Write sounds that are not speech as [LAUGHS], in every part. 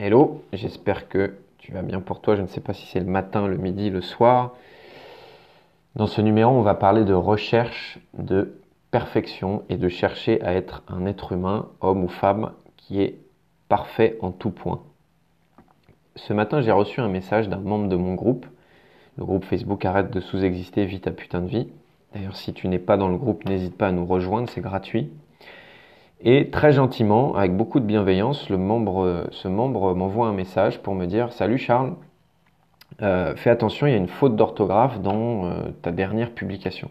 Hello, j'espère que tu vas bien pour toi. Je ne sais pas si c'est le matin, le midi, le soir. Dans ce numéro, on va parler de recherche de perfection et de chercher à être un être humain, homme ou femme, qui est parfait en tout point. Ce matin, j'ai reçu un message d'un membre de mon groupe. Le groupe Facebook Arrête de sous-exister, vite ta putain de vie. D'ailleurs, si tu n'es pas dans le groupe, n'hésite pas à nous rejoindre, c'est gratuit. Et très gentiment, avec beaucoup de bienveillance, ce membre m'envoie un message pour me dire Salut Charles, euh, fais attention, il y a une faute d'orthographe dans euh, ta dernière publication.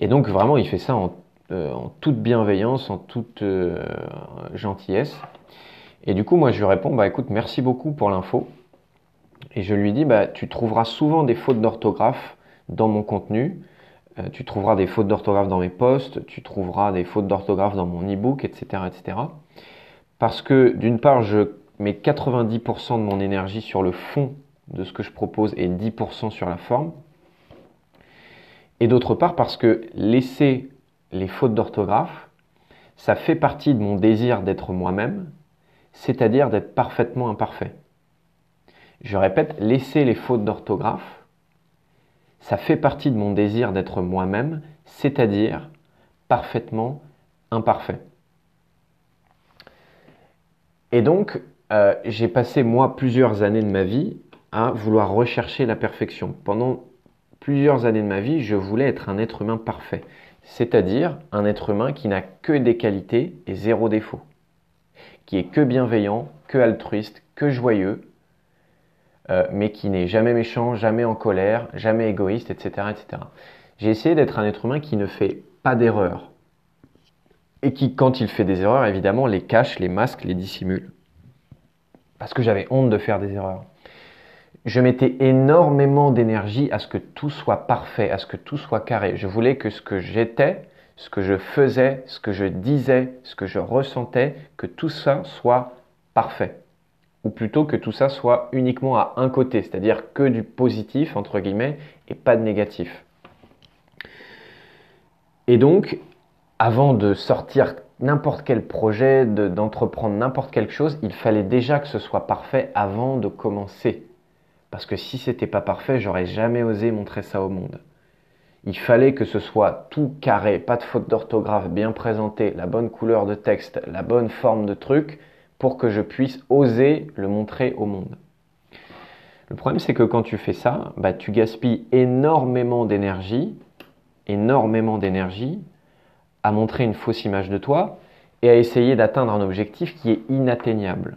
Et donc vraiment, il fait ça en, euh, toute bienveillance, en toute gentillesse. Et du coup, moi, je lui réponds Bah écoute, merci beaucoup pour l'info. Et je lui dis Bah tu trouveras souvent des fautes d'orthographe dans mon contenu. Euh, tu trouveras des fautes d'orthographe dans mes posts, tu trouveras des fautes d'orthographe dans mon e-book, etc., etc. Parce que d'une part, je mets 90% de mon énergie sur le fond de ce que je propose et 10% sur la forme. Et d'autre part, parce que laisser les fautes d'orthographe, ça fait partie de mon désir d'être moi-même, c'est-à-dire d'être parfaitement imparfait. Je répète, laisser les fautes d'orthographe, ça fait partie de mon désir d'être moi-même, c'est-à-dire parfaitement imparfait. Et donc, euh, j'ai passé moi plusieurs années de ma vie à vouloir rechercher la perfection. Pendant plusieurs années de ma vie, je voulais être un être humain parfait, c'est-à-dire un être humain qui n'a que des qualités et zéro défaut, qui est que bienveillant, que altruiste, que joyeux, euh, mais qui n'est jamais méchant, jamais en colère, jamais égoïste, etc. etc. J'ai essayé d'être un être humain qui ne fait pas d'erreurs. Et qui, quand il fait des erreurs, évidemment, les cache, les masque, les dissimule. Parce que j'avais honte de faire des erreurs. Je mettais énormément d'énergie à ce que tout soit parfait, à ce que tout soit carré. Je voulais que ce que j'étais, ce que je faisais, ce que je disais, ce que je ressentais, que tout ça soit parfait ou plutôt que tout ça soit uniquement à un côté, c'est-à-dire que du positif, entre guillemets, et pas de négatif. Et donc, avant de sortir n'importe quel projet, d'entreprendre n'importe quelque chose, il fallait déjà que ce soit parfait avant de commencer. Parce que si c'était pas parfait, j'aurais jamais osé montrer ça au monde. Il fallait que ce soit tout carré, pas de faute d'orthographe, bien présenté, la bonne couleur de texte, la bonne forme de truc, pour que je puisse oser le montrer au monde. Le problème, c'est que quand tu fais ça, bah, tu gaspilles énormément d'énergie, énormément d'énergie à montrer une fausse image de toi et à essayer d'atteindre un objectif qui est inatteignable.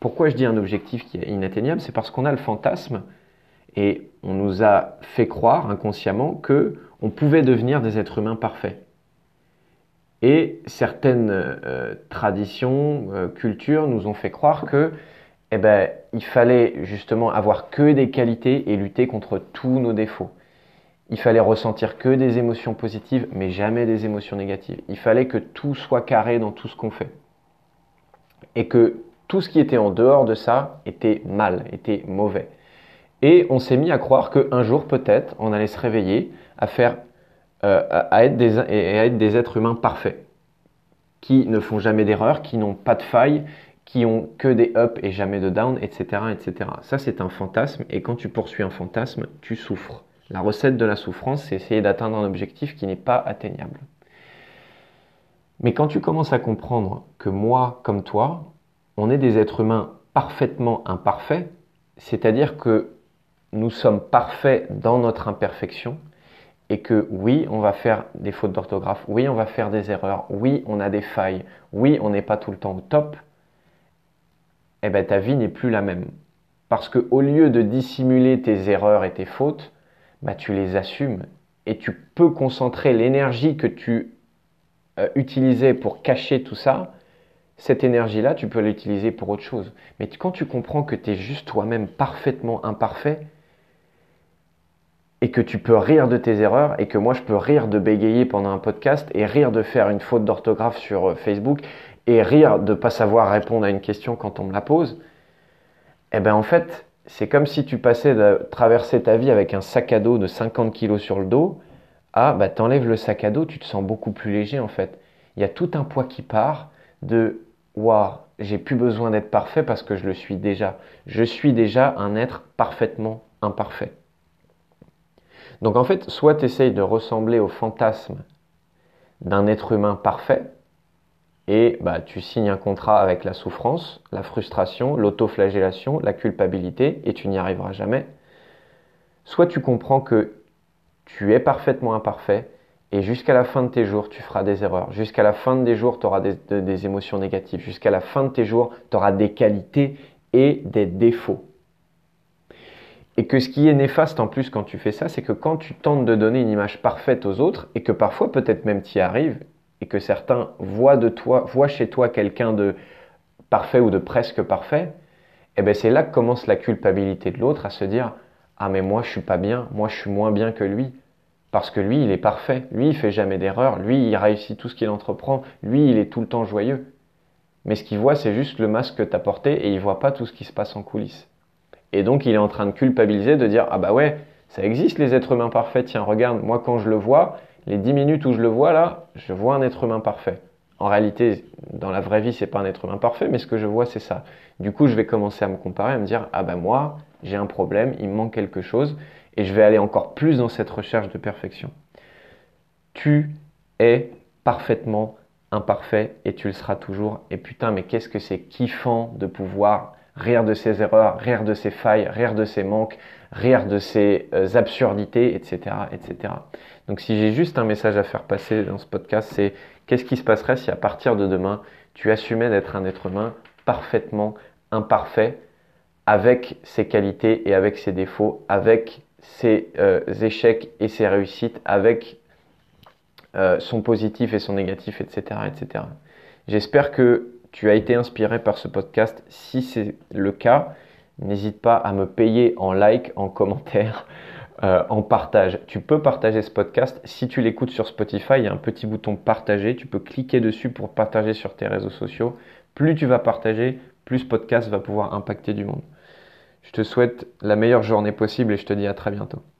Pourquoi je dis un objectif qui est inatteignable? C'est parce qu'on a le fantasme et on nous a fait croire inconsciemment que on pouvait devenir des êtres humains parfaits. Et certaines euh, traditions, euh, cultures nous ont fait croire que eh ben, il fallait justement avoir que des qualités et lutter contre tous nos défauts. Il fallait ressentir que des émotions positives, mais jamais des émotions négatives. Il fallait que tout soit carré dans tout ce qu'on fait. Et que tout ce qui était en dehors de ça était mal, était mauvais. Et on s'est mis à croire qu'un jour, peut-être, on allait se réveiller à faire euh, à, être des, à être des êtres humains parfaits, qui ne font jamais d'erreurs, qui n'ont pas de failles, qui ont que des ups et jamais de down, etc. etc. Ça, c'est un fantasme, et quand tu poursuis un fantasme, tu souffres. La recette de la souffrance, c'est essayer d'atteindre un objectif qui n'est pas atteignable. Mais quand tu commences à comprendre que moi, comme toi, on est des êtres humains parfaitement imparfaits, c'est-à-dire que nous sommes parfaits dans notre imperfection, et que oui, on va faire des fautes d'orthographe, oui, on va faire des erreurs, oui, on a des failles, oui, on n'est pas tout le temps au top, eh ben ta vie n'est plus la même. Parce que au lieu de dissimuler tes erreurs et tes fautes, bah, tu les assumes et tu peux concentrer l'énergie que tu euh, utilisais pour cacher tout ça, cette énergie-là, tu peux l'utiliser pour autre chose. Mais quand tu comprends que tu es juste toi-même parfaitement imparfait, et que tu peux rire de tes erreurs et que moi je peux rire de bégayer pendant un podcast et rire de faire une faute d'orthographe sur euh, Facebook et rire de pas savoir répondre à une question quand on me la pose, eh ben en fait, c'est comme si tu passais de traverser ta vie avec un sac à dos de 50 kg sur le dos à bah t'enlèves le sac à dos, tu te sens beaucoup plus léger en fait. Il y a tout un poids qui part de waouh, j'ai plus besoin d'être parfait parce que je le suis déjà. Je suis déjà un être parfaitement imparfait. Donc en fait, soit tu essayes de ressembler au fantasme d'un être humain parfait, et bah, tu signes un contrat avec la souffrance, la frustration, l'autoflagellation, la culpabilité, et tu n'y arriveras jamais. Soit tu comprends que tu es parfaitement imparfait, et jusqu'à la fin de tes jours, tu feras des erreurs. Jusqu'à la fin de tes jours, tu auras des, des, émotions négatives. Jusqu'à la fin de tes jours, tu auras des qualités et des défauts. Et que ce qui est néfaste en plus quand tu fais ça, c'est que quand tu tentes de donner une image parfaite aux autres, et que parfois peut-être même tu y arrives, et que certains voient de toi, voient chez toi quelqu'un de parfait ou de presque parfait, eh ben c'est là que commence la culpabilité de l'autre à se dire ah mais moi je suis pas bien, moi je suis moins bien que lui parce que lui il est parfait, lui il fait jamais d'erreur, lui il réussit tout ce qu'il entreprend, lui il est tout le temps joyeux. Mais ce qu'il voit c'est juste le masque que tu as porté et il voit pas tout ce qui se passe en coulisses. Et donc il est en train de culpabiliser de dire ah bah ouais, ça existe les êtres humains parfaits, tiens regarde, moi quand je le vois, les 10 minutes où je le vois là, je vois un être humain parfait. En réalité, dans la vraie vie, c'est pas un être humain parfait, mais ce que je vois, c'est ça. Du coup, je vais commencer à me comparer, à me dire ah ben moi, j'ai un problème, il me manque quelque chose, et je vais aller encore plus dans cette recherche de perfection. Tu es parfaitement imparfait et tu le seras toujours. Et putain, mais qu'est-ce que c'est kiffant de pouvoir rire de ses erreurs, rire de ses failles, rire de ses manques, rire de ses euh, absurdités, etc., etc. Donc si j'ai juste un message à faire passer dans ce podcast, c'est qu'est-ce qui se passerait si à partir de demain, tu assumais d'être un être humain parfaitement imparfait, avec ses qualités et avec ses défauts, avec ses euh, échecs et ses réussites, avec euh, son positif et son négatif, etc. etc. J'espère que tu as été inspiré par ce podcast. Si c'est le cas, n'hésite pas à me payer en like, en commentaire, [LAUGHS] euh, en partage. Tu peux partager ce podcast. Si tu l'écoutes sur Spotify, il y a un petit bouton partager. Tu peux cliquer dessus pour partager sur tes réseaux sociaux. Plus tu vas partager, plus ce podcast va pouvoir impacter du monde. Je te souhaite la meilleure journée possible et je te dis à très bientôt.